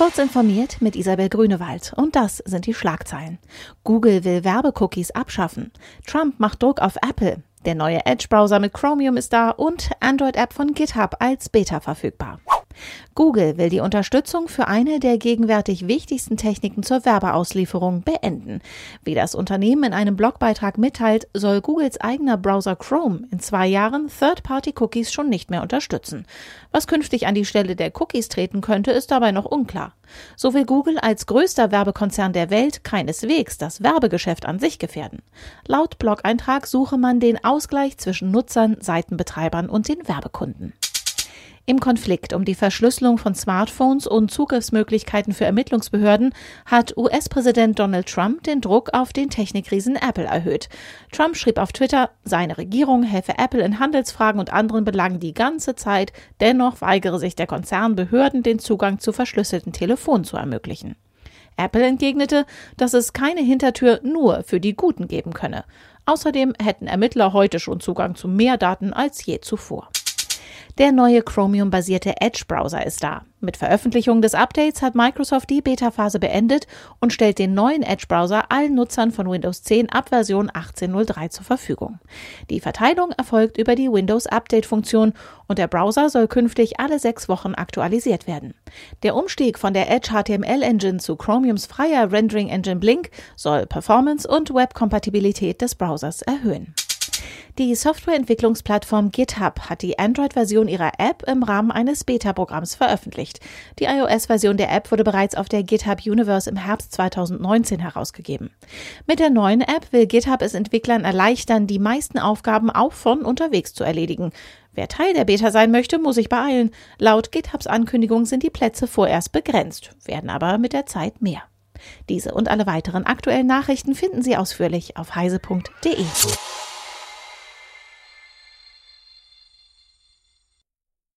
Kurz informiert mit Isabel Grünewald. Und das sind die Schlagzeilen. Google will Werbecookies abschaffen. Trump macht Druck auf Apple. Der neue Edge-Browser mit Chromium ist da und Android-App von GitHub als Beta verfügbar. Google will die Unterstützung für eine der gegenwärtig wichtigsten Techniken zur Werbeauslieferung beenden. Wie das Unternehmen in einem Blogbeitrag mitteilt, soll Googles eigener Browser Chrome in zwei Jahren Third-Party-Cookies schon nicht mehr unterstützen. Was künftig an die Stelle der Cookies treten könnte, ist dabei noch unklar. So will Google als größter Werbekonzern der Welt keineswegs das Werbegeschäft an sich gefährden. Laut Blog-Eintrag suche man den Ausgleich zwischen Nutzern, Seitenbetreibern und den Werbekunden. Im Konflikt um die Verschlüsselung von Smartphones und Zugriffsmöglichkeiten für Ermittlungsbehörden hat US-Präsident Donald Trump den Druck auf den Technikriesen Apple erhöht. Trump schrieb auf Twitter, seine Regierung helfe Apple in Handelsfragen und anderen Belangen die ganze Zeit, dennoch weigere sich der Konzern Behörden den Zugang zu verschlüsselten Telefonen zu ermöglichen. Apple entgegnete, dass es keine Hintertür nur für die Guten geben könne. Außerdem hätten Ermittler heute schon Zugang zu mehr Daten als je zuvor. Der neue Chromium-basierte Edge-Browser ist da. Mit Veröffentlichung des Updates hat Microsoft die Beta-Phase beendet und stellt den neuen Edge-Browser allen Nutzern von Windows 10 ab Version 18.03 zur Verfügung. Die Verteilung erfolgt über die Windows-Update-Funktion und der Browser soll künftig alle sechs Wochen aktualisiert werden. Der Umstieg von der Edge HTML-Engine zu Chromiums freier Rendering-Engine Blink soll Performance und Webkompatibilität des Browsers erhöhen. Die Softwareentwicklungsplattform GitHub hat die Android-Version ihrer App im Rahmen eines Beta-Programms veröffentlicht. Die iOS-Version der App wurde bereits auf der GitHub Universe im Herbst 2019 herausgegeben. Mit der neuen App will GitHub es Entwicklern erleichtern, die meisten Aufgaben auch von unterwegs zu erledigen. Wer Teil der Beta sein möchte, muss sich beeilen. Laut GitHubs Ankündigung sind die Plätze vorerst begrenzt, werden aber mit der Zeit mehr. Diese und alle weiteren aktuellen Nachrichten finden Sie ausführlich auf heise.de.